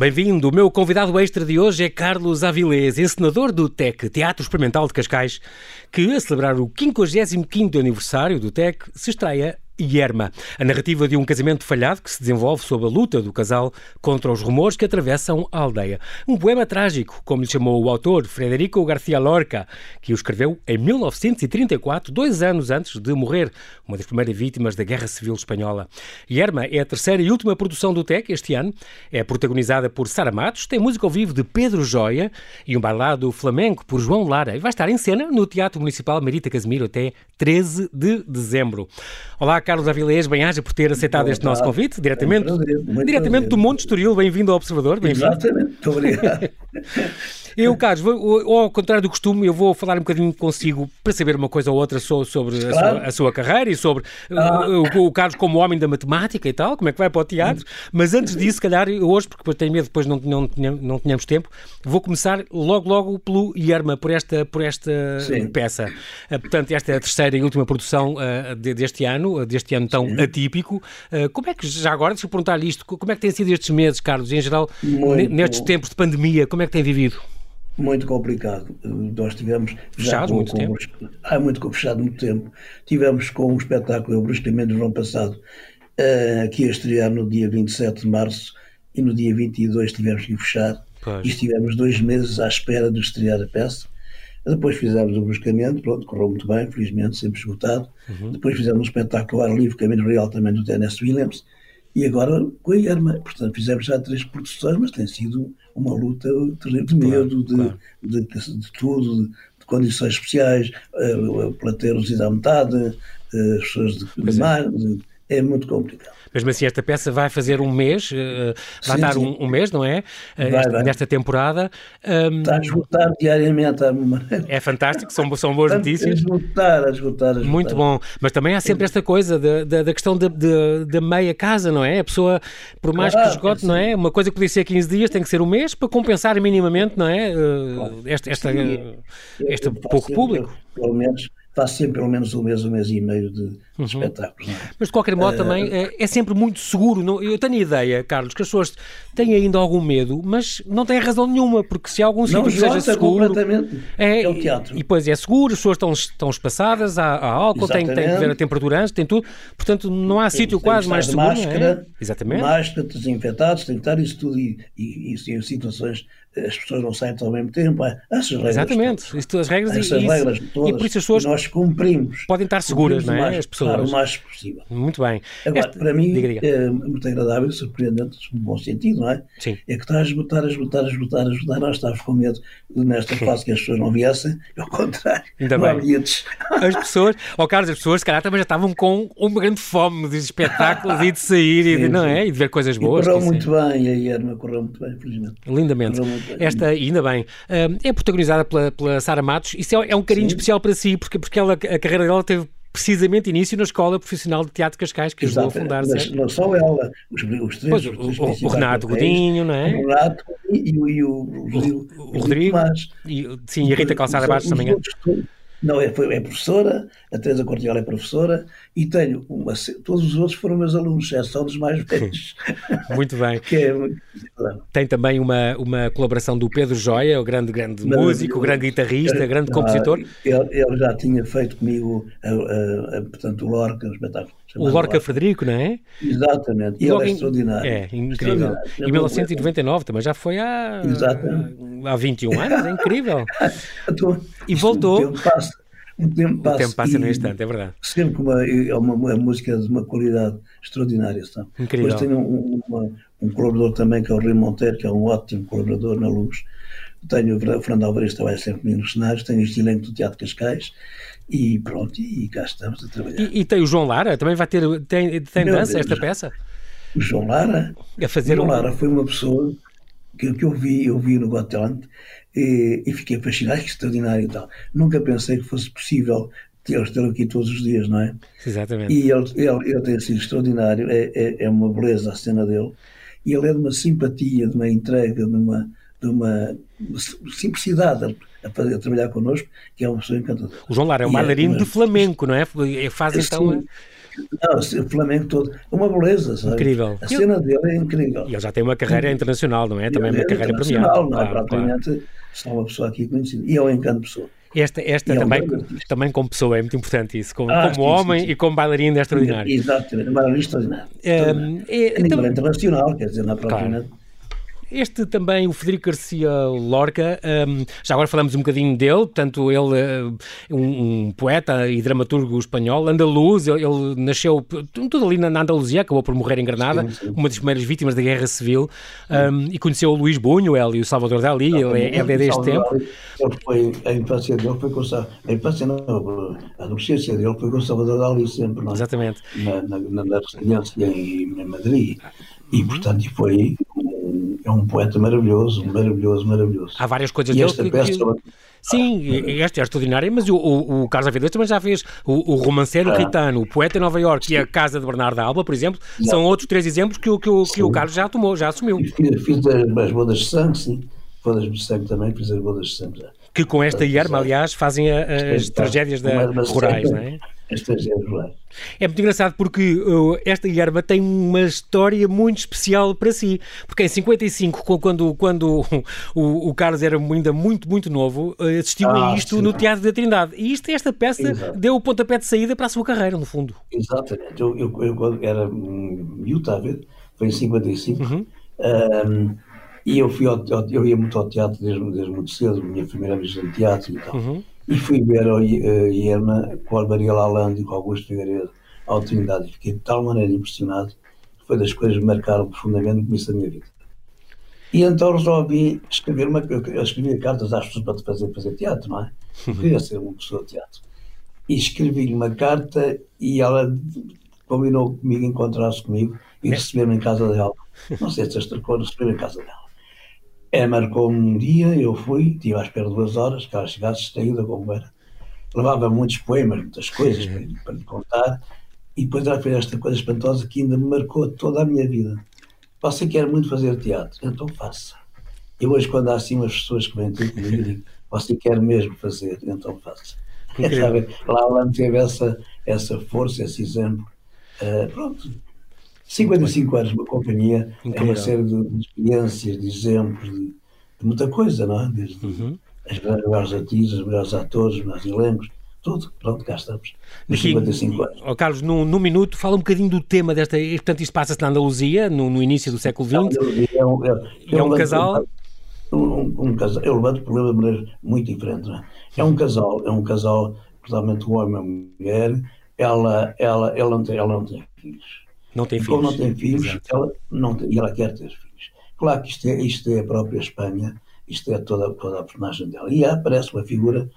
Bem-vindo. O meu convidado extra de hoje é Carlos Avilés, encenador do TEC, Teatro Experimental de Cascais, que, a celebrar o 55º aniversário do TEC, se estreia Yerma, a narrativa de um casamento falhado que se desenvolve sob a luta do casal contra os rumores que atravessam a aldeia. Um poema trágico, como lhe chamou o autor Frederico García Lorca, que o escreveu em 1934, dois anos antes de morrer, uma das primeiras vítimas da Guerra Civil Espanhola. Yerma é a terceira e última produção do TEC este ano, é protagonizada por Sara Matos, tem música ao vivo de Pedro Joia e um bailado flamenco por João Lara e vai estar em cena no Teatro Municipal Marita Casimiro até 13 de dezembro. Olá, Carlos Avilés, bem-aja por ter aceitado este nosso convite, diretamente, é diretamente do Monte Estoril. Bem-vindo ao Observador. Bem Exatamente, muito obrigado. Eu, Carlos, vou, ao contrário do costume, eu vou falar um bocadinho consigo para saber uma coisa ou outra sobre a, sua, a sua carreira e sobre ah. o, o, Carlos como homem da matemática e tal, como é que vai para o teatro. Mas antes disso, se calhar, hoje, porque tenho medo depois não, não, não tínhamos tempo, vou começar logo, logo pelo Yerma, por esta, por esta peça. Uh, portanto, esta é a terceira e última produção uh, deste ano, deste ano tão Sim. atípico. Uh, como é que, já agora, deixa eu perguntar isto, como é que têm sido estes meses, Carlos, em geral, Muito nestes bom. tempos de pandemia, como é que têm vivido? Muito complicado. Nós tivemos. Fechado muito tempo? Há muito fechado muito tempo. Tivemos com o espetáculo Bruscamente no ano passado, uh, aqui a estrear no dia 27 de março e no dia 22 tivemos que fechar. Pois. E estivemos dois meses à espera de estrear a peça. Depois fizemos o bruscamento, pronto, correu muito bem, felizmente, sempre esgotado. Uhum. Depois fizemos um espetáculo ar livre, Caminho Real, também do Tennessee Williams. E agora com a Irma. Portanto, fizemos já três produções, mas tem sido uma luta de medo, de, claro. de, de, de, tudo, de, condições especiais, uh, plateiros e à metade, uh, as pessoas de, de é. é muito complicado. Mesmo assim, esta peça vai fazer um mês, uh, vai sim, dar um, um, mês, não é? Vai, esta, vai. Nesta temporada. Um, Está a esgotar diariamente. É fantástico, são, são boas notícias. A esgotar, a esgotar, a esgotar. Muito bom. Mas também há sempre esta coisa da, da, da questão da meia casa, não é? A pessoa, por mais claro, que esgote, não é? Uma coisa que podia ser 15 dias tem que ser um mês para compensar minimamente, não é? Uh, claro. Esta, esta, este pouco público. Pelo menos faço sempre pelo menos um mês, um mês e meio de, uhum. espetáculos. É? Mas de qualquer modo uh, também é, é, sempre muito seguro. Não, eu tenho a ideia, Carlos, que as pessoas têm ainda algum medo, mas não têm razão nenhuma, porque se algum sítio seja seguro. É, é o teatro. E, e depois é seguro, as pessoas estão, estão espaçadas, há, há álcool, tem, tem que ver a temperatura antes, tem tudo. Portanto, não há sítio quase mais seguro. É? Máscara, é? Exatamente. Máscara, desinfetados, tem que estar isso tudo e, e, e, e situações as pessoas não saem ao mesmo tempo. Essas regras Exatamente, todas, Isto, as regras essas e, regras todas, e por isso as pessoas nós cumprimos. Podem estar seguras, não é? Mais, as pessoas. Claro, o mais possível. Muito bem. Agora, este... para mim, diga, diga. é muito agradável, surpreendente, no bom sentido, não é? Sim. É que está a esgotar, a esgotar, a esgotar, a esgotar. Nós estávamos com medo de, nesta fase que as pessoas não viessem, ao contrário, Ainda não bem. há bilhetes. As pessoas, ó oh, Carlos, as pessoas, se calhar, também já estavam com uma grande fome de espetáculos e de sair, sim, e de, não é? E de ver coisas boas. E correu muito bem, a Irma correu muito bem, felizmente. Lindamente. Esta, ainda bem, é protagonizada pela, pela Sara Matos. Isso é, é um carinho sim. especial para si, porque, porque ela, a carreira dela teve precisamente início na Escola Profissional de Teatro Cascais, que ajudou a fundar. Mas não só ela, os, os três. Pois, os o, o, Renato Godinho, não é? O Renato e, o, e o, o, o Rodrigo. E, sim, e a Rita Calçada Bastos também. É. Não, é, é professora, a Teresa Cortiola é professora e tenho uma, todos os outros foram meus alunos, já são dos mais velhos. muito bem. é, Tem também uma, uma colaboração do Pedro Joia, o grande, grande músico, o grande guitarrista, grande compositor. Ele, ele, já tinha feito comigo, a, a, a, portanto, o Lorca, o espetáculo. O Lorca Frederico, não é? Exatamente, e ele é extraordinário. É, incrível. Em 1999 também já foi há, Exatamente. há 21 anos, é incrível. e voltou. O tempo passa. O tempo passa no instante, é verdade. Sempre uma, é uma, uma, música de uma qualidade extraordinária. Sabe? Incrível. Depois tenho um, uma, um colaborador também, que é o Rui Monteiro, que é um ótimo colaborador na Luz. Tenho o Fernando Alvarez, trabalha sempre comigo nos cenários. Tenho este elenco do Teatro Cascais. E pronto, e cá estamos a trabalhar. E, e tem o João Lara, também vai ter. Tem, tem dança Deus, esta peça? O João Lara? A fazer o João um... Lara foi uma pessoa que, que eu vi, eu vi no Got Talent e, e fiquei fascinado, que extraordinário e tal. Nunca pensei que fosse possível tê-lo ter aqui todos os dias, não é? Exatamente. E ele, ele, ele tem sido extraordinário, é, é, é, uma beleza a cena dele, e ele é de uma simpatia, de uma entrega, de uma, de uma simplicidade a, fazer, a trabalhar connosco, que é uma pessoa encantadora. O João Lara é um bailarino é, de flamenco, não é? Faz então. Não, o Flamengo todo. Uma beleza, sabe? Incrível. A cena eu... dele é incrível. E ele já tem uma carreira internacional, não é? Também uma carreira premiada. Não, claro, propriamente claro. só uma pessoa aqui conhecida. E é um encanto pessoa. Esta, esta também, é também como pessoa é muito importante isso, como, ah, como sim, homem sim, sim. e como bailarino é extraordinário. Exatamente, bailarino extraordinário. É, é, a nível então, internacional, quer dizer, na propriamente. Claro. Este também, o Federico Garcia Lorca, um, já agora falamos um bocadinho dele, portanto, ele é um, um, poeta e dramaturgo espanhol, andaluz, ele, ele, nasceu tudo ali na, na, Andaluzia, acabou por morrer em Granada, sim, sim. uma das primeiras vítimas da Guerra Civil, um, e conheceu o Luís Buñuel e o Salvador Dali, não, ele, é, ele é deste tempo. Ele foi, a infância dele foi com a infância não, a adolescência dele foi com o Salvador Dali sempre, não é? Exatamente. Na, na, na residência em, em Madrid. E, portanto, foi é um poeta maravilhoso, maravilhoso, maravilhoso. Há várias coisas e esta peça... Que... Sim, esta é extraordinária, mas o, o, o Carlos Avilés também já fez o, o romanceiro ah. Ritano, o poeta em Nova York e a Casa de Bernardo Alba, por exemplo, Não. são outros três exemplos que, que, que, que o Carlos já tomou, já assumiu. Fiz, fiz as bodas de sangue, sim. Bodas de sangue também, fiz as bodas de sangue. Que com esta Ierma, aliás, fazem a, as tragédias da, rurais, não é? É muito engraçado porque uh, esta Guilherme tem uma história muito especial para si. Porque em 55, quando, quando o, o Carlos era ainda muito, muito novo, uh, assistiu ah, a isto sim. no Teatro da Trindade. E isto, esta peça Exato. deu o pontapé de saída para a sua carreira, no fundo. Exatamente. Eu, eu, eu era miúdo, a ver? Foi em 55. Uhum. Um, e eu, fui ao, eu ia muito ao teatro desde, desde muito cedo, minha primeira vez no teatro e tal. Uhum. E fui ver a Iema com a Maria Lalande e com Augusto Figueiredo ao Trindade e fiquei de tal maneira impressionado que foi das coisas que marcaram profundamente no começo da minha vida. E então resolvi escrever uma. Eu escrevia cartas às pessoas para fazer, fazer teatro, não é? Queria ser uma pessoa de teatro. E escrevi-lhe uma carta e ela combinou comigo encontrar-se comigo e receber-me em casa dela. Não sei se esta coisa, receber-me em casa dela. É, marcou-me um dia, eu fui, estive à espera duas horas, que ela chegasse distraída como era. Levava muitos poemas, muitas coisas para, para lhe contar, e depois ela fez esta coisa espantosa que ainda me marcou toda a minha vida. Você quer muito fazer teatro, então faça. E hoje, quando há assim umas pessoas que vêm ter comigo, digo, você quer mesmo fazer, então faça. Sabe, lá ela teve essa, essa força, esse exemplo. Uh, pronto, 55 anos uma companhia Incrível. é uma série de, de, experiências, de exemplos, de, de, muita coisa, não é? Desde uhum. as melhores atrizes, os melhores atores, os melhores elencos, tudo. Pronto, cá estamos. Aqui, 55 anos. Oh, Carlos, num, num minuto, fala um bocadinho do tema desta. Portanto, isto passa-se na Andaluzia, no, no, início do século XX. É um, é, é um casal. Um, um, um, casal. Eu levanto o problema de maneira muito diferente. Não é? é um casal, é um casal, totalmente um homem e uma mulher. Ela, ela, ela, não tem, ela não tem filhos não tem filhos. Como não tem filhos, ela, não tem, e ela quer ter filhos. Claro que isto é, isto é a própria Espanha, isto é toda, toda a personagem dela. E aparece uma figura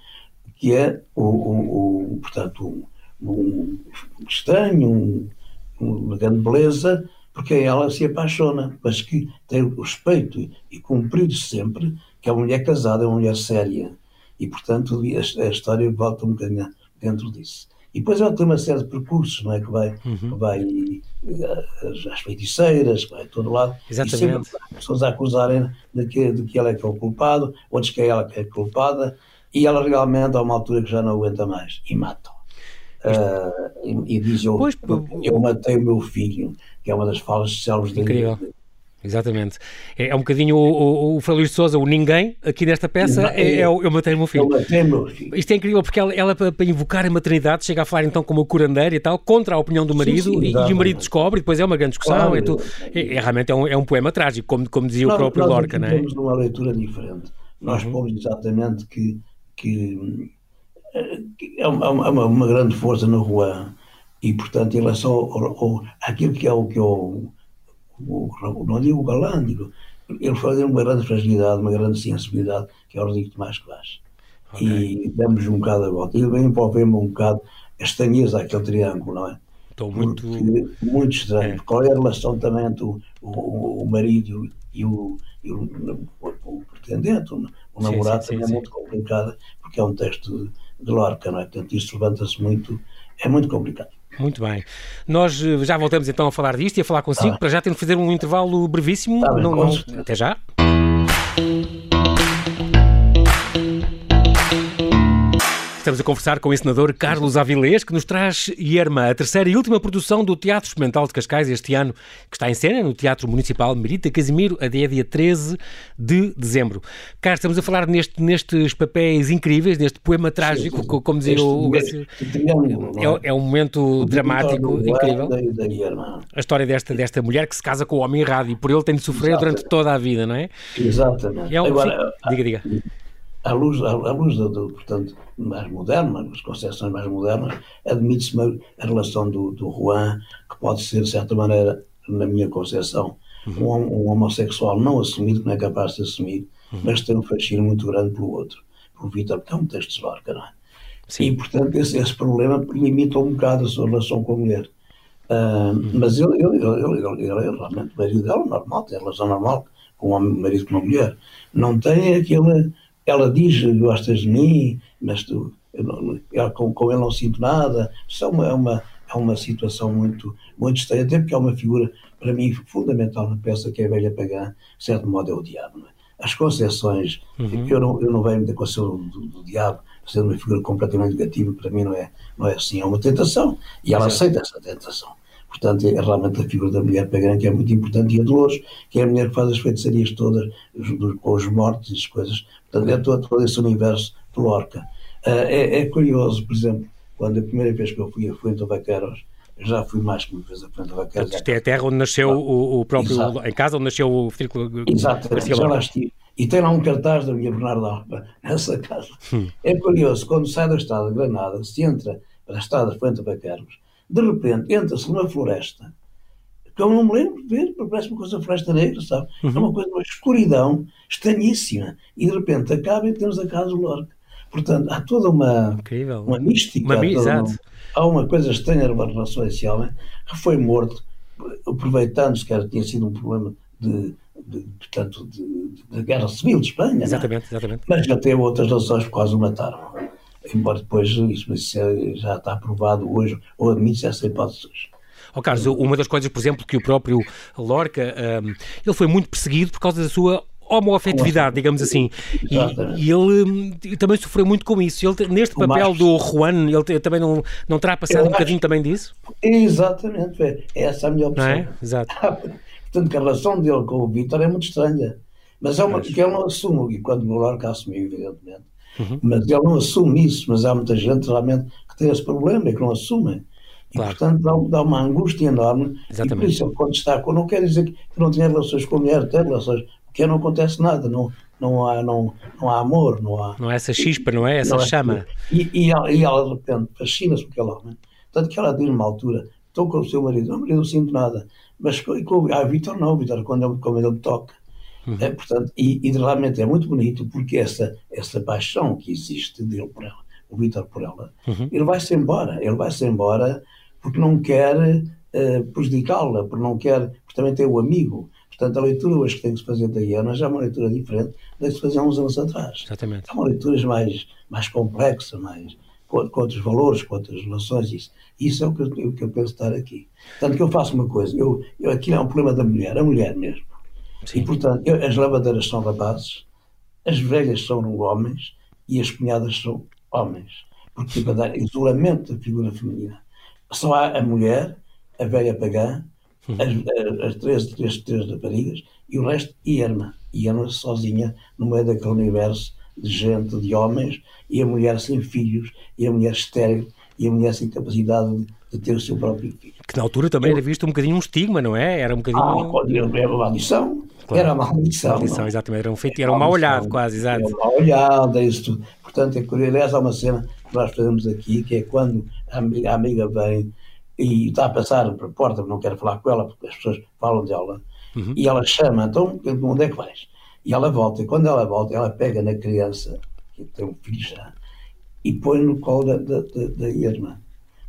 que é, o, o, o portanto, um, um estranho, um, uma grande beleza, porque ela se apaixona, mas que tem o respeito e, e cumprido sempre que é uma mulher casada, é uma mulher séria. E, portanto, a, a história volta um bocadinho dentro disso. E depois ela tem uma série de percursos, não é? Que vai, uhum. que vai às eh, feiticeiras, vai todo lado. Exatamente. E sempre pessoas a acusarem de que, de que ela é que é o culpado, outros que é ela que é culpada, e ela realmente, a uma altura que já não aguenta mais, e mata. Uh, e, e, diz: eu, pois, eu matei o meu filho, que é uma das falas célebres dele. Incrível. Exatamente. É, é um bocadinho o, o, o Félix de Souza, o ninguém, aqui nesta peça, é, é, o Eu Matei o Meu Filho. Eu matei o meu filho. Isto é incrível porque ela, ela para, invocar a maternidade, chega a falar então como a curandeira e tal, contra a opinião do marido, sim, sim, e, e, o marido descobre, e depois é uma grande discussão. Claro, é, tu, é, é, realmente é um, é um poema trágico, como, como dizia o próprio Lorca, não é? Nós uma leitura diferente. Nós uhum. pomos exatamente que, que, que é uma, uma, uma, grande força no Juan, e portanto, em relação ao, ao, àquilo que é o que é o não digo o galã, digo, ele fazia uma grande fragilidade, uma grande sensibilidade, que é o Rodrigo Tomás Clas. Okay. E damos um bocado a volta. E vem envolver-me um bocado a estranheza daquele triângulo, não é? Estou muito... Porque, muito estranho. É. Qual é a relação também entre o, o, o marido e o, e o, o, pretendente, o, o namorado, sim, sim, também sim, é muito complicada, porque é um texto de Lorca, não é? Portanto, isso levanta-se muito, é muito complicado. Muito bem. Nós eh, já voltamos então a falar disto e a falar consigo. Ah. Para já temos de fazer um intervalo brevíssimo. Tá bem, não, não... Até já. Estamos a conversar com o encenador Carlos Avilés, que nos traz Yerma, a terceira e última produção do Teatro Experimental de Cascais este ano, que está em cena no Teatro Municipal Merita Casimiro, a dia, dia 13 de dezembro. Carlos, estamos a falar neste, nestes papéis incríveis, neste poema trágico, sim, sim. como dizia este o... É, é, um momento dramático, incrível. A história desta, desta mulher que se casa com o homem errado e por ele tem de sofrer Exatamente. durante toda a vida, não é? Exatamente. É um, Agora, diga, diga à luz, à, à luz do, do, portanto, mais moderna, das concepções mais modernas, admite-se a relação do, do Juan, que pode ser, de certa maneira, na minha concepção, uhum. um, um, homossexual não assumido, que não é capaz de assumir, uhum. mas tem um fascínio muito grande pelo outro, por Vitor, que é um texto de Lorca, não é? Sim. E, portanto, esse, esse problema limita um bocado a sua relação com a mulher. Uh, uhum. Mas ele, ele, ele, ele, realmente, o marido dela, normal, tem relação normal com um marido com uma mulher. Não tem aquele ela diz, gostas de mim, mas tu, eu, com, com ele não sinto nada. Isso é uma, é uma, é uma situação muito, muito estranha, até porque é uma figura, para mim, fundamental na peça, que é a velha pagã, de certo modo é o diabo. É? As concessões, uhum. eu, não, eu não venho da concessão do, do, diabo, sendo uma figura completamente negativa, para mim não é, não é assim, é uma tentação, e ela aceita essa tentação. Portanto, é realmente a figura da mulher pagã que é muito importante e a Dolores, que é a mulher que faz as feitiçarias todas com os mortos e as coisas. Portanto, é todo, todo esse universo de Lorca. Uh, é, é, curioso, por exemplo, quando a primeira vez que eu fui a Fuente Vaqueiros, já fui mais que uma vez a Fuente Vaqueiros. Isto é a terra onde nasceu o, o, próprio, Exato. em casa onde nasceu o Federico Exato, Garcia já lá estive. E tem lá um cartaz da minha Bernardo Alba, nessa casa. Hum. É curioso, quando sai da estrada de Granada, se entra para a estrada de Fuente Vaqueiros, de repente entra-se numa floresta, que eu não me lembro de ver, parece uma coisa floresta negra, sabe? Uhum. É uma coisa, uma escuridão estranhíssima. E de repente acaba e temos a casa do Lorca. Portanto, há toda uma, Incrível. uma mística. Uma, há, uma, há uma coisa estranha na relação a esse homem que foi morto, aproveitando-se que era, tinha sido um problema de, de, portanto, de, de, guerra civil de Espanha. É? Exatamente, exatamente. Mas já teve outras razões por quase o mataram embora depois isso já está aprovado hoje, ou admite essa hipótese Oh, Carlos, uma das coisas, por exemplo, que o próprio Lorca, um, ele foi muito perseguido por causa da sua homoafetividade, digamos assim. E, e, ele hum, também sofreu muito com isso. Ele, neste papel do Juan, ele também não, não terá passado um bocadinho também disso? Exatamente, é essa a minha opção. É? Exato. Portanto, que a relação dele com o Vítor é muito estranha. Mas é uma que ele não assume, e quando o Lorca assumiu, evidentemente, Uhum. Mas ele não assume isso, mas há muita gente realmente que tem esse problema e que não assume. E, claro. portanto, dá, dá, uma angústia enorme. Exatamente. E por isso, ele, quando está não quer dizer que não tenha relações com a mulher, tem relações, porque não acontece nada, não, não, há, não, não há amor, não há. Não há essa chispa, não é? Essa não chama. E, e, ela, e ela, de repente, fascina-se por aquele homem. Tanto que ela diz numa altura: estou com o seu marido, não, marido, não sinto nada. Mas com, com, ah, Vitor não, Vitor, quando ele, quando ele me toca Uhum. É, portanto, e, e, realmente é muito bonito porque essa, essa paixão que existe dele por ela, o Vitor por ela, uhum. ele vai-se embora, ele vai-se embora porque não quer uh, prejudicá-la, porque não quer, porque também tem o amigo. Portanto, a leitura hoje que tem que se fazer da Iana já é uma leitura diferente da que se fazia há uns anos atrás. Exatamente. É uma leitura mais, mais complexa, mais, com, com outros valores, com outras relações. Isso, isso é o que, eu, o que eu penso estar aqui. Tanto que eu faço uma coisa, eu, eu, aqui é um problema da mulher, a mulher mesmo. Sim. E, portanto, as lavadeiras são rapazes, as velhas são homens e as cunhadas são homens. Porque para dar isolamento da figura feminina. Só há a mulher, a velha pagã, hum. as, as, três, três, três raparigas e o resto Irma. Irma sozinha no meio daquele universo de gente, de homens, e a mulher sem filhos, e a mulher estéril, e a mulher sem capacidade de, de ter o seu próprio filho. Que na altura também Eu, era visto um bocadinho um estigma, não é? Era um bocadinho. Ah, era uma maldição. Claro. Era uma maldição. maldição exatamente. Era um, feito, era um mal olhado, quase, exato. Era um mal olhado, é isso tudo. Portanto, é curioso. Aliás, há uma cena que nós fazemos aqui, que é quando a amiga, a amiga vem e está a passar para a porta, não quero falar com ela, porque as pessoas falam dela, uhum. e ela chama, então, onde é que vais? E ela volta, e quando ela volta, ela pega na criança, que tem um filho já, e põe no colo da, da, da, da irmã.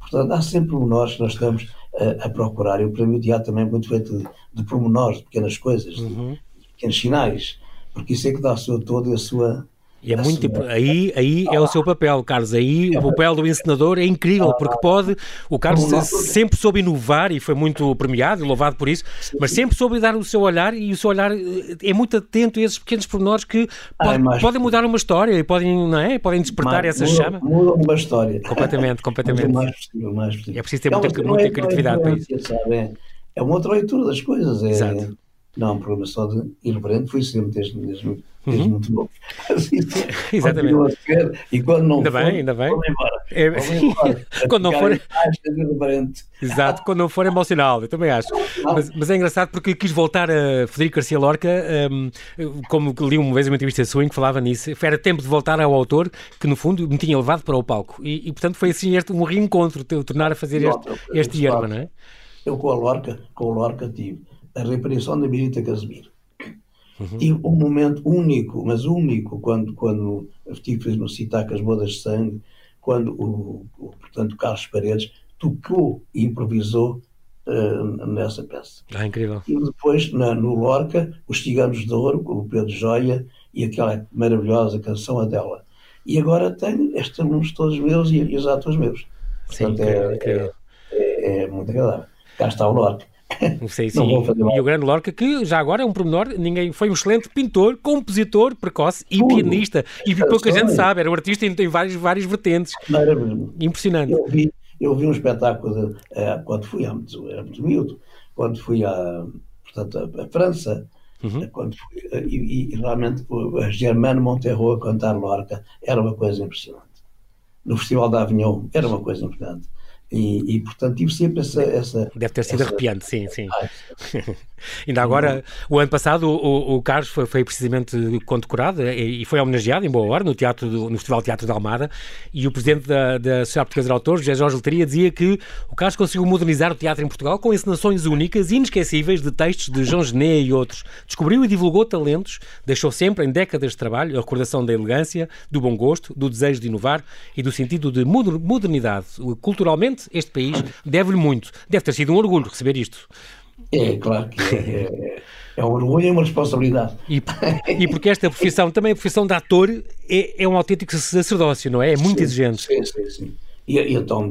Portanto, há sempre pormenores que nós estamos a, a, procurar. E para mim o teatro também é muito feito de, de pormenores, de pequenas coisas, uhum. de, de pequenos sinais, porque isso é que dá o seu todo e a sua, E é muito aí, aí é o seu papel, Carlos. Aí o papel do encenador é incrível, porque pode. O Carlos sempre soube inovar e foi muito premiado e louvado por isso, mas sempre soube dar o seu olhar e o seu olhar eh, é muito atento a esses pequenos pormenores que ah, pode, é podem mudar uma história e podem, não é? podem despertar mais, essa muda, chama. Muda uma história. Completamente, completamente. mais possível, mais possível. É preciso ter é muita, muita criatividade para isso. Sabe? É, é uma outra leitura das coisas. É, Exato. Não é um problema só de irreverente, fui sempre desde, desde uhum. muito novo. Exatamente. Ser, e quando não ainda for, bem, ainda bem. Vamos embora. É... Embora. quando não for. Exato, quando não for emocional, eu também acho. Mas, mas, é engraçado porque quis voltar a Federico Garcia Lorca, um, como li uma vez uma entrevista sua em que falava nisso, era tempo de voltar ao autor que, no fundo, me tinha levado para o palco. E, e portanto, foi assim este, um reencontro, tornar a fazer este, este yerma, não é? Eu com a Lorca, com a Lorca tive a reaparição da Mirita Casimiro Uhum. Tive um momento único, mas único, quando, quando estive no Citac as Bodas de Sangue, quando o, o, portanto, Carlos Paredes tocou e improvisou uh, nessa peça. Ah, incrível. E depois, na, no Lorca, Os Ciganos de Ouro, com o Pedro Joia, e aquela maravilhosa canção Adela. E agora tenho estes alunos todos meus e, e os atores meus. Sim, Portanto, incrível, é, incrível. É, é, é muito agradável. Cá está o Lorca. Sei, sim. E o grande Lorca, que já agora é um pormenor, ninguém foi um excelente pintor, compositor precoce e pianista. E pouca gente sabe, era um artista em, em várias, várias vertentes. Impressionante. Eu vi, eu vi um espetáculo de, é, quando fui, era muito miúdo, quando fui a, portanto, a, a França, Uhum. Quando fui, e, e, realmente a Germano Monterro a cantar Lorca era uma coisa impressionante. No Festival da Avignon era uma coisa impressionante. E, e, portanto tive sempre essa. essa Deve ter sido essa... arrepiante, sim, sim. Ainda agora, o ano passado, o, o Carlos foi, foi, precisamente condecorado e, e, foi homenageado em boa hora no, teatro do, no Festival Teatro de Almada. E o presidente da, da Sociedade Portuguesa de Autores, José Jorge Leteria, dizia que o Carlos conseguiu modernizar o teatro em Portugal com encenações únicas e inesquecíveis de textos de João Gené e outros. Descobriu e divulgou talentos, deixou sempre em décadas de trabalho a recordação da elegância, do bom gosto, do desejo de inovar e do sentido de modernidade. Culturalmente, este país deve-lhe muito. Deve ter sido um orgulho receber isto. É, claro que é. é, é um orgulho e uma responsabilidade. E, e, porque esta profissão, também a profissão de ator, é, é um autêntico sacerdócio, não é? É muito sim, exigente. Sim, sim, sim. E, e, então,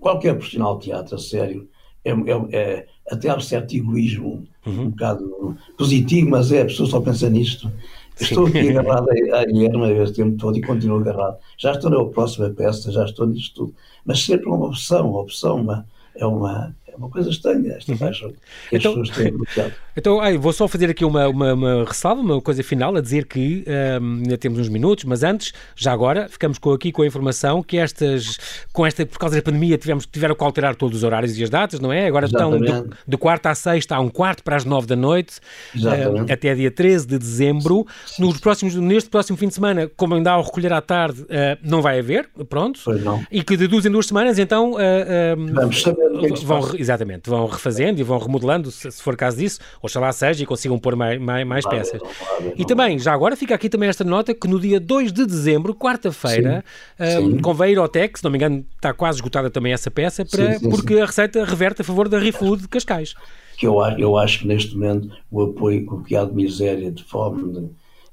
qualquer profissional de teatro, a sério, é, é, é até há um certo egoísmo, uhum. um bocado positivo, mas é, a pessoa só pensa nisto. Estou aqui agarrado a Guilherme este tempo todo e continuo agarrado. Já estou na próxima peça, já estou nisto tudo. Mas sempre uma opção, uma opção, uma, é uma, é uma coisa estranha esta uhum. paixão que então, as pessoas têm bloqueado. Então, ai, vou só fazer aqui uma, uma, uma, ressalva, uma coisa final, a dizer que um, ainda temos uns minutos, mas antes, já agora, ficamos com, aqui com a informação que estas, com esta, por causa da pandemia, tivemos, tiveram que alterar todos os horários e as datas, não é? Agora Exatamente. estão de, de quarta a sexta, há um quarto para as nove da noite, uh, até dia 13 de dezembro. Nos próximos, neste próximo fim de semana, como ainda há o recolher à tarde, uh, não vai haver, pronto. E que de duas em duas semanas, então, uh, Vamos saber é vão, Exatamente, vão refazendo e vão remodelando, se, se for caso disso, oxalá seja e consigam pôr mais, mais, mais peças. E também, já agora fica aqui também esta nota que no dia 2 de dezembro, quarta-feira, um, convém ir ao TEC, se não me engano está quase esgotada também essa peça, para, sim, sim, porque sim. a receita reverte a favor da ReFood de Cascais. Que eu, eu acho que neste momento o apoio que há de miséria, de fome, de,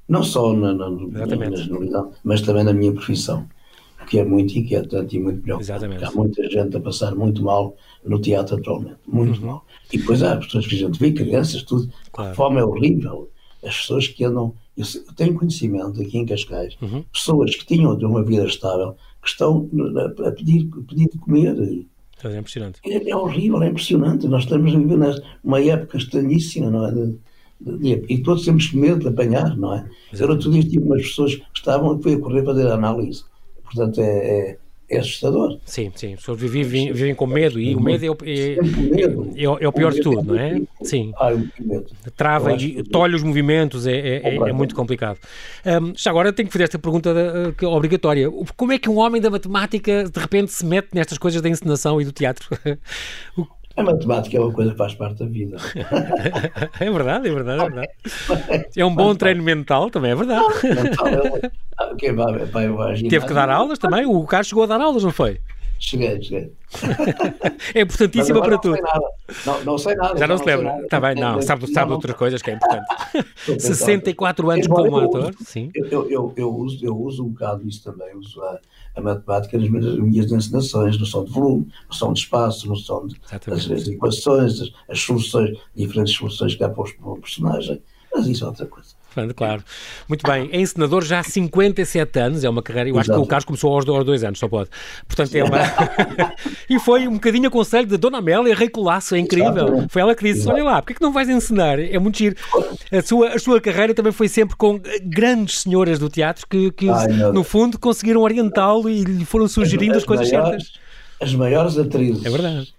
não só na, na, na, na generalidade, mas também na minha profissão que é muito inquietante e muito preocupante. Há muita gente a passar muito mal no teatro atualmente, muito uhum. mal. E depois há pessoas que a gente vê, crianças, tudo. Claro. A fome é horrível. As pessoas que andam. Eu tenho conhecimento aqui em Cascais, uhum. pessoas que tinham de uma vida estável, que estão a pedir, a pedir de comer. É impressionante. É, é, horrível, é impressionante. Nós estamos a viver numa época estranhíssima, não é? E todos temos medo de apanhar, não é? Eu outro dia tive umas pessoas que estavam, foi a correr fazer a análise Portanto, é, é, é assustador. Sim, sim. As pessoas vivem, vivem com medo e o medo é o, é, é, é o pior de tudo, não é? Sim. Trava e tolhe os movimentos, é, é, muito complicado. Um, já agora tenho que fazer esta pergunta uh, obrigatória. Como é que um homem da matemática de repente se mete nestas coisas da encenação e do teatro? A matemática é uma coisa que faz parte da vida. é verdade, é verdade, é verdade. É um bom treino mental, também é verdade. É, vai Teve que dar aulas também? O Carlos chegou a dar aulas, não foi? Cheguei, cheguei. é importantíssima para tudo. Não, não, sei nada. Já não, se lembra? Está bem, não. Sabe, sabe não, outras coisas que é importante. 64 anos como ator, sim. Eu, eu, eu, uso, eu uso um bocado isso também. Uso a, a matemática nas minhas, minhas encenações, noção de volume, noção de espaço, noção de, das, equações, as, as soluções, diferentes soluções que há para o personagem. Mas isso é outra coisa. Claro. Muito bem. É encenador já há 57 anos, é uma carreira. Eu acho Exato. que o Carlos começou aos, aos dois anos, só pode. Portanto, é uma. e foi um bocadinho a conselho de Dona Amélia Rei Colasso, é incrível. Exato. Foi ela que disse: Exato. Olha lá, porque é que não vais encenar? É muito giro. A sua, a sua carreira também foi sempre com grandes senhoras do teatro que, que Ai, no fundo, conseguiram orientá-lo e lhe foram sugerindo as, as coisas maiores, certas. As maiores atrizes. É verdade.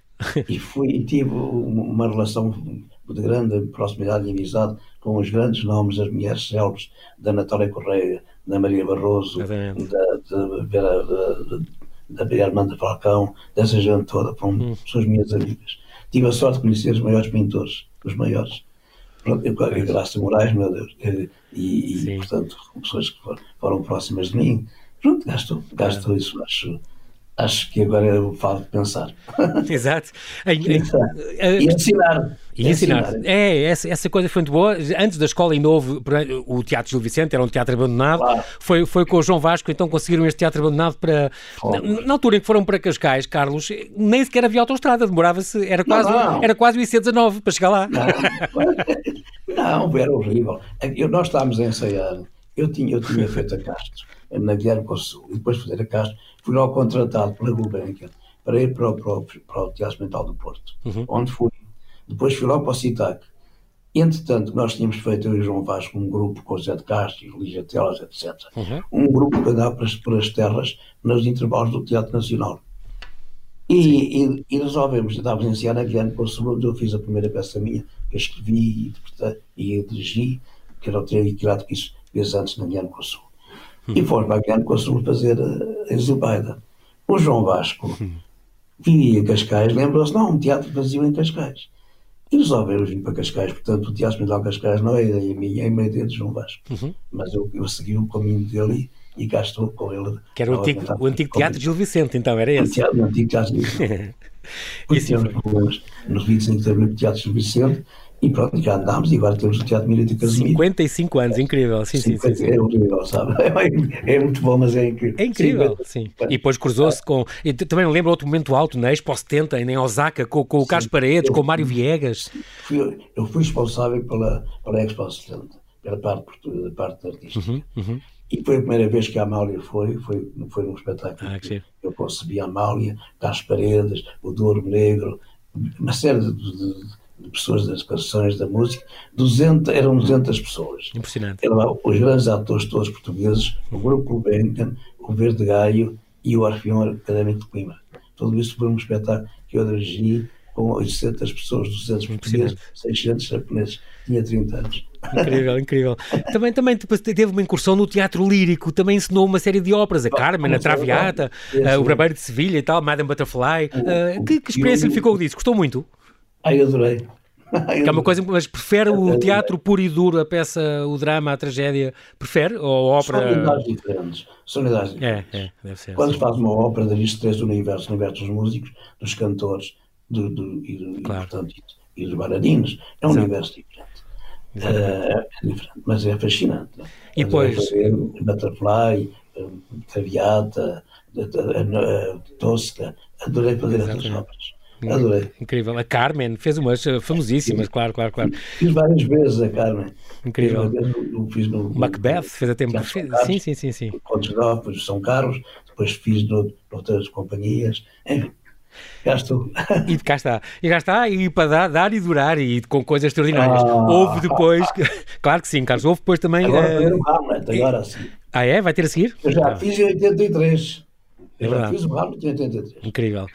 E, fui, e tive uma relação de grande proximidade e amizade com os grandes nomes das mulheres célebres, da Natália Correia, da Maria Barroso, da, da, Vera, da, da Armanda Falcão, dessa gente toda, foram hum. pessoas minhas amigas. Tive a sorte de conhecer os maiores pintores, os maiores. Pronto, eu, eu, Graça Moraes, meu Deus, e, e portanto, pessoas que foram, foram, próximas de mim. Pronto, gasto, gasto é. isso, acho acho que agora é o falo de pensar. Exato. Em, e ensinar. E ensinar. ensinar. É, essa, essa coisa foi muito boa. Antes da escola em Novo, o Teatro Gil Vicente era um teatro abandonado. Claro. Foi, foi com o João Vasco, então conseguiram este teatro abandonado para. Na, na, altura em que foram para Cascais, Carlos, nem sequer havia autostrada, demorava-se, era quase, não, não. Era quase o IC19 para chegar lá. Não, não era horrível. Eu, nós estávamos a ensaiar, eu tinha, eu tinha feito a Castro, na Guilherme Consul, e depois de fazer a Castro, fui logo contratado pela Gulbenkian para ir para o, para o, para o Teatro Mental do Porto, uhum. onde fui. Depois fui logo para o CITAC. Entretanto, nós tínhamos feito, eu e João Vasco, um grupo com o Zé de Castro, Lígia Telas, etc. Uhum. Um grupo que andava pelas, pelas terras nos intervalos do Teatro Nacional. E, e, e, resolvemos, estávamos a iniciar na Guilherme Consul, onde eu fiz a primeira peça minha, que eu escrevi e, e dirigi, que era o Teatro que isso fez antes na Guilherme Consul. Uhum. E fomos para a Guilherme Consul fazer a Zubaida. O João Vasco vivia em Cascais, lembra-se, não, um teatro vazio em Cascais. E resolveram vir para Cascais, portanto, o Teatro Mental Cascais não é ideia minha, é uma ideia de João Vasco. Uhum. Mas eu, eu segui o caminho dele e, e gastou com ele. Que era o antigo, o antigo Teatro Gil Vicente, então, era esse? O, teatro, o antigo Teatro Gil Vicente. Depois tivemos problemas nos 25 de Teatro Gil Vicente e pronto, já andámos e agora temos o Teatro Milito Casimiro. 55 anos, incrível, sim, 50, sim, sim. É incrível, sabe? É, é, muito bom, mas é incrível. É incrível, sim. sim. E depois cruzou-se com. E também lembro outro momento alto na Expo 70, em Osaka, com, com o Carlos Paredes, eu, com o Mário Viegas. Fui, eu fui responsável pela, pela Expo 70, pela parte, parte artística. Uhum, uhum. E foi a primeira vez que a Amália foi, foi, foi num espetáculo. Ah, que eu concebi a Amália, Carlos Paredes, o Douro Negro, uma série de de pessoas das canções, da música, 200, eram 200 pessoas. Impressionante. Eram os grandes atores todos portugueses, o Grupo Gulbenkian, o Verde Gaio e o Orfeão Académico de Coimbra. Tudo isso foi um espetáculo que eu dirigi com 800 pessoas, 200 portugueses, 600 japoneses. Tinha 30 anos. Incrível, incrível. Também, também teve uma incursão no teatro lírico, também ensinou uma série de óperas, a Carmen, a Traviata, uh, o Brabeiro de Sevilha e tal, Madame Butterfly. Uh, que, que experiência lhe ficou disso? Gostou muito? Ai, adorei. que é uma coisa, mas prefere o teatro puro e duro, a peça, o drama, a tragédia? Prefere? Ou a ópera? São unidades diferentes. São unidades diferentes. É, é, deve ser. Quando se faz uma ópera, dirige três universos: o universo dos músicos, dos cantores do, do, e, claro. e, portanto, e, dos bailarinos. É um Exato. universo diferente. É, é, diferente, mas é fascinante. E depois. Butterfly, Traviata, Tosca, adorei fazer essas óperas. Adorei. Incrível. A Carmen fez umas eh, famosíssimas, claro, claro, claro. Fiz várias vezes a Carmen. Incrível. Fiz, fiz no, Macbeth, fez a tempo. Sim, sim, sim, sim. Contos de São Carlos, depois fiz no, outras companhias. Enfim. Cá estou. E cá está. E cá está, e para dar, dar e durar, e com coisas extraordinárias. Ah, houve depois, claro que sim, Carlos, houve depois também. Agora uh, o Hamlet, agora sim. Ah, é? Vai ter a seguir? Eu já ah. fiz em 83. É já fiz o Hamlet em 83. Incrível.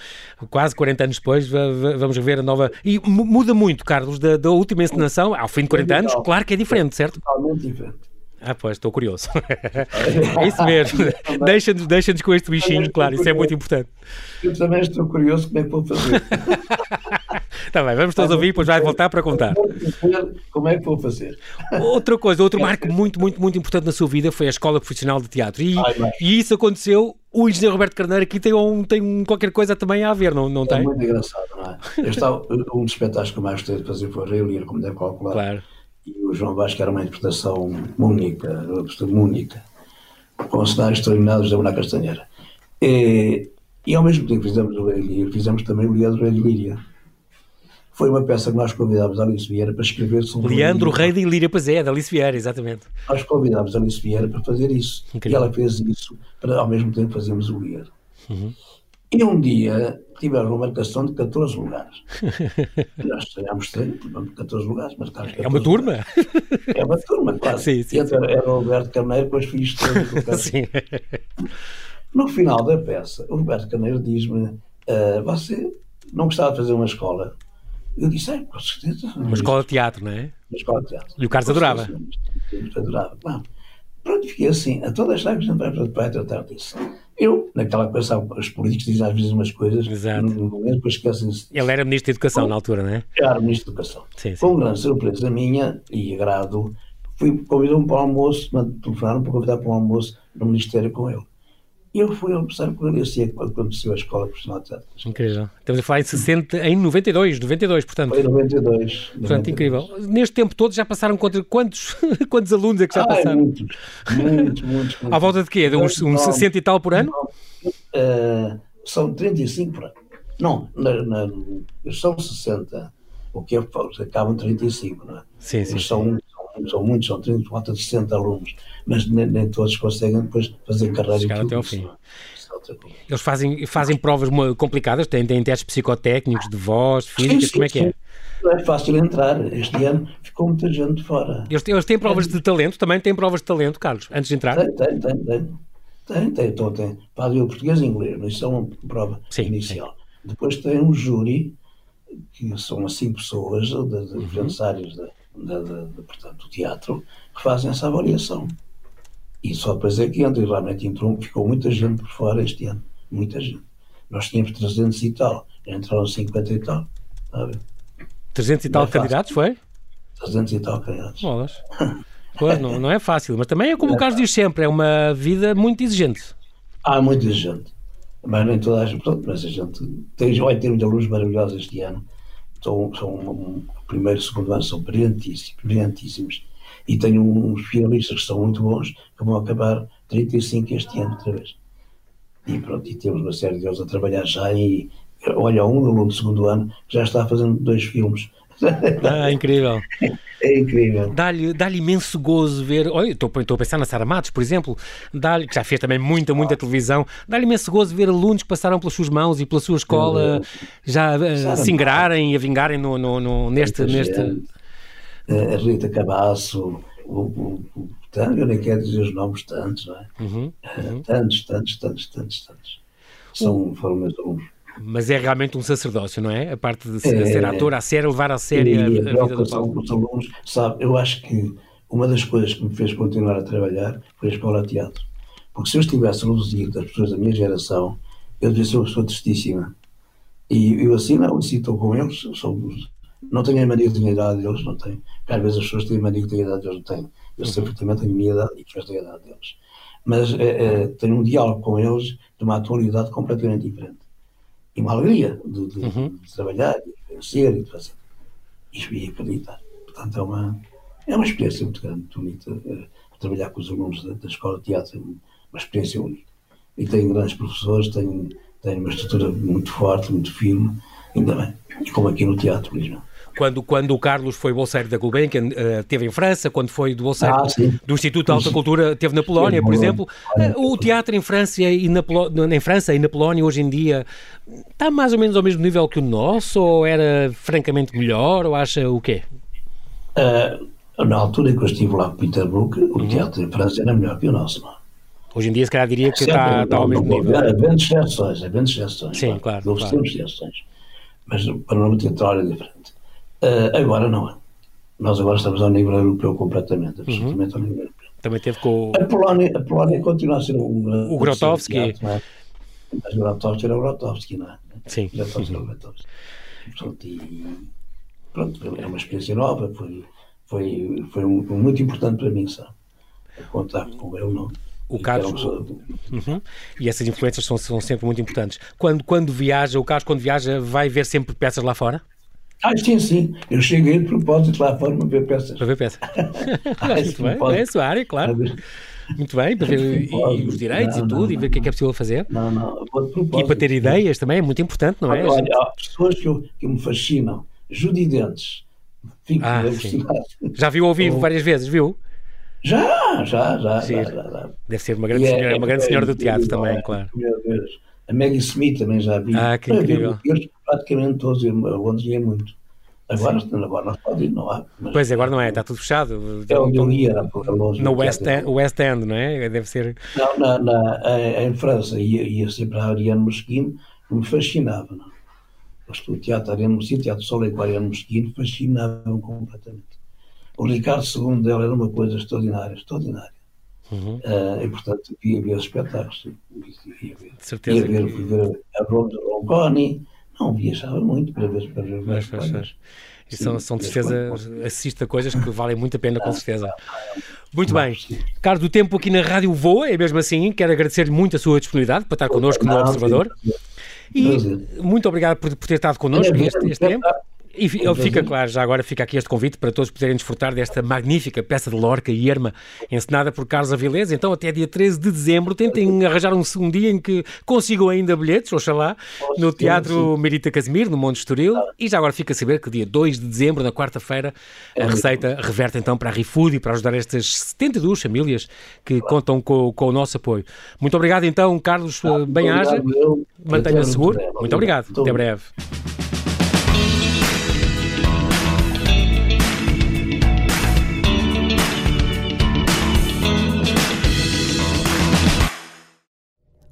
Quase 40 anos depois vamos ver a nova. E muda muito, Carlos, da, da última encenação, ao fim de 40 anos, claro que é diferente, certo? Totalmente diferente. Ah, pois, estou curioso. é isso mesmo. Deixa-nos deixa com este bichinho, claro, isso é muito importante. Eu também estou curioso como é que vou fazer. Está bem, vamos todos ouvir, depois vai voltar para contar. Como é que vou fazer? Outra coisa, outro marco muito, muito, muito importante na sua vida foi a Escola Profissional de Teatro. E, e isso aconteceu, o engenheiro Roberto Carneiro aqui tem, um, tem um, qualquer coisa também a ver, não, não tem? É muito engraçado, não é? Eu estava, um dos espetáculos que eu mais gostei de fazer foi Reunir, como deve calcular. Claro. E o João Vasco era uma interpretação única, única, com cenários terminados da Bruna Castanheira. E, e ao mesmo tempo fizemos o Rei fizemos também o Leandro Rei de Líria. Foi uma peça que nós convidámos a Alice Vieira para escrever sobre Leandro Rei de Líria, pois é, da Alice Vieira, exatamente. Nós convidámos a Alice Vieira para fazer isso. Incrível. E ela fez isso para ao mesmo tempo fazermos o Leandro. Uhum. E um dia tivemos uma marcação de 14 lugares. Nós estreámos 14 lugares, mas claro, É uma turma? Lugares. É uma turma, claro. Sim, sim, sim. era o Roberto Carneiro com os filhos todos. sim. No final da peça, o Roberto Carneiro diz-me: uh, Você não gostava de fazer uma escola? Eu disse: É, com certeza. Uma escola de teatro, não é? Uma escola de teatro. E o Carlos adorava. Adorava, claro. Pronto, fiquei assim. A toda esta que a gente vai para tratar disso. Eu, naquela coisa, os políticos dizem às vezes umas coisas, Exato. no momento depois esquecem-se. Ele era Ministro da Educação Com, na altura, não é? Era Ministro da Educação. Sim, sim. Com grande surpresa minha e agrado, fui convidado para um almoço, telefonaram para convidar para um almoço no Ministério com ele. E eu fui almoçar com ele assim é que aconteceu a Escola Profissional de Teatro. Incrível. Estamos a falar em 60, em 92, 92, portanto. Foi em 92. Portanto, 92. incrível. Neste tempo todo já passaram contra quantos, quantos alunos é que já ah, passaram? Muitos, muitos, muitos, À volta de quê? De uns, uns 60 e tal por ano? Uh, são 35 por ano. Não, na, na, são 60, o que é, acabam 35, não é? Sim, sim. São, são, são muitos, são 30, volta de 60 alunos mas nem, nem todos conseguem depois fazer carreira Chegar até ao fim. Eles fazem, fazem provas complicadas, têm, têm testes psicotécnicos de voz, físicas, sim, sim, como é que é? Não é fácil entrar. Este ano ficou muita gente fora. Eles, eles têm provas de talento, também têm provas de talento, Carlos, antes de entrar? Tem, tem, tem. Tem, tem, tem. Então, tem. Para o português e inglês, mas isso é uma prova sim, inicial. Sim. Depois tem um júri, que são as cinco pessoas, de, diferentes uhum. áreas de, portanto, do teatro, que fazem essa avaliação. E só depois é que entra, e realmente entrou, ficou muita gente por fora este ano. Muita gente. Nós tínhamos 300 e tal, entraram 50 e tal. Sabe? 300 e tal é candidatos, foi? 300 e tal candidatos. Bolas. não, não é fácil, mas também é como é. o Carlos diz sempre, é uma vida muito exigente. Ah, muito exigente. Mas nem toda a gente, mas a gente tem, vai ter muita luz maravilhosa este ano. São, são um, primeiro e segundo ano são brilhantíssimos, brilhantíssimos e tenho uns finalistas que são muito bons, que vão acabar 35 este ano outra vez. E pronto, e temos uma série deles a trabalhar já e olha, um aluno do segundo ano já está fazendo dois filmes. Ah, incrível. É incrível. Dá-lhe dá imenso gozo ver. Olha, estou, estou a pensar na Sara Matos, por exemplo, dá que já fez também muita, muita ah. televisão. Dá-lhe imenso gozo ver alunos que passaram pelas suas mãos e pela sua escola já uh, se ingrarem e a vingarem no, no, no neste. neste a Rita Cabasso, o, o, o, eu nem quero dizer os nomes tantos, não é? Uhum, uhum. Tantos, tantos, tantos, tantos, tantos. São, foram meus alunos. Mas é realmente um sacerdócio, não é? A parte de ser, é, ser ator, a sério, levar a sério a, a, vida do sabe, eu acho que uma das coisas que me fez continuar a trabalhar foi a escola de teatro. Porque se eu estivesse reduzido as pessoas da minha geração, eu devia ser uma pessoa tristíssima. E eu assim não, assim estou com eles, somos não tenho a mania de idade deles, não tenho. Porque às vezes as pessoas têm a mania a idade deles, não tenho. Eu uhum. perfeitamente tenho a minha idade e as pessoas têm a idade deles. Mas é, é, tenho um diálogo com eles de uma atualidade completamente diferente. E uma alegria de, de, uhum. de trabalhar, de vencer e de fazer. E acreditar. Portanto, é uma, é uma experiência muito grande, muito bonita. É, trabalhar com os alunos da, da escola de teatro é uma experiência única. E tenho grandes professores, tenho, tenho uma estrutura muito forte, muito firme, ainda bem. E como aqui no teatro, mesmo quando, quando o Carlos foi bolseiro da Gulbenkian, uh, teve em França, quando foi do bolseiro ah, do Instituto de Alta Cultura, teve na Polónia, por exemplo. Uh, o teatro em França, e na em França e na Polónia, hoje em dia, está mais ou menos ao mesmo nível que o nosso, ou era francamente melhor, ou acha o quê? Uh, na altura em que eu estive lá com Peter Brook, o uhum. teatro em França era melhor que o nosso, não Hoje em dia, se calhar, diria que está, está ao mesmo nível. Havendo exceções, havendo exceções. Sim, claro. Houve claro. exceções. Mas o panorama teatral é diferente. Uh, agora não é. Nós agora estamos ao nível europeu completamente, absolutamente uhum. ao nível europeu. Também teve com a Polónia, a Polónia continua a ser um. O Grotowski. É? Mas o Grotowski era o Grotowski, não é? Sim. Grotowski era o Grotowski. Pronto, e, pronto, é uma experiência nova, foi, foi, foi muito importante para mim, sabe? O com ele, não o Carlos. Uhum. E essas influências são, são sempre muito importantes. Quando, quando viaja, o Carlos, quando viaja, vai ver sempre peças lá fora? Ah, sim, sim. Eu cheguei de propósito lá fora para ver peças. Para ver peças. ah, muito bem. É a sua área, claro. Muito bem, para ver e, os direitos não, e tudo, não, e ver o que é que é possível fazer. Não, não, E para ter ideias também é muito importante, não é? Olha, gente... há pessoas que, eu, que me fascinam. Judidentes. Fico ah, Já viu ao vivo várias vezes, viu? Já, já, já, já, já, Deve ser uma grande, é, senhora, uma grande é, senhora do teatro é, também, claro. A Maggie Smith também já vi. Ah, que incrível. Praticamente todos, eu Londres ia muito. Agora, agora não pode ir, não há. Pois, agora não é, está tudo fechado. É onde eu ia, longe. No West End, West End, não é? Deve ser. Não, na, na, em França ia, ia sempre a Ariane Mosquino, me fascinava, não? o teatro Ariane Mosquino, o Teatro Sol e o Ariane Mosquino fascinavam completamente o Ricardo II dela era uma coisa extraordinária, extraordinária. Uhum. Uh, e portanto ia ver os espetáculos, ia ver, certeza ia ver, que... ver a Roma de Ronconi, não viajava muito para ver, para ver mas, mas, mas. E são, são de certeza, assiste a coisas que valem muito a pena, com certeza. Muito bem. Carlos, o tempo aqui na Rádio voa, é mesmo assim. Quero agradecer-lhe muito a sua disponibilidade para estar connosco no Observador. E muito obrigado por, por ter estado connosco este, este tempo. E fica claro, já agora fica aqui este convite para todos poderem desfrutar desta magnífica peça de Lorca e Irma, encenada por Carlos Avilés. Então, até dia 13 de dezembro, tentem arranjar um, um dia em que consigam ainda bilhetes, oxalá, no Teatro Merita Casimiro, no Monte Estoril. E já agora fica a saber que dia 2 de dezembro, na quarta-feira, a receita reverte então para a ReFood e para ajudar estas 72 famílias que contam com, com o nosso apoio. Muito obrigado então, Carlos ah, Bem-Aja. Mantenha-se seguro. Muito obrigado. Até breve.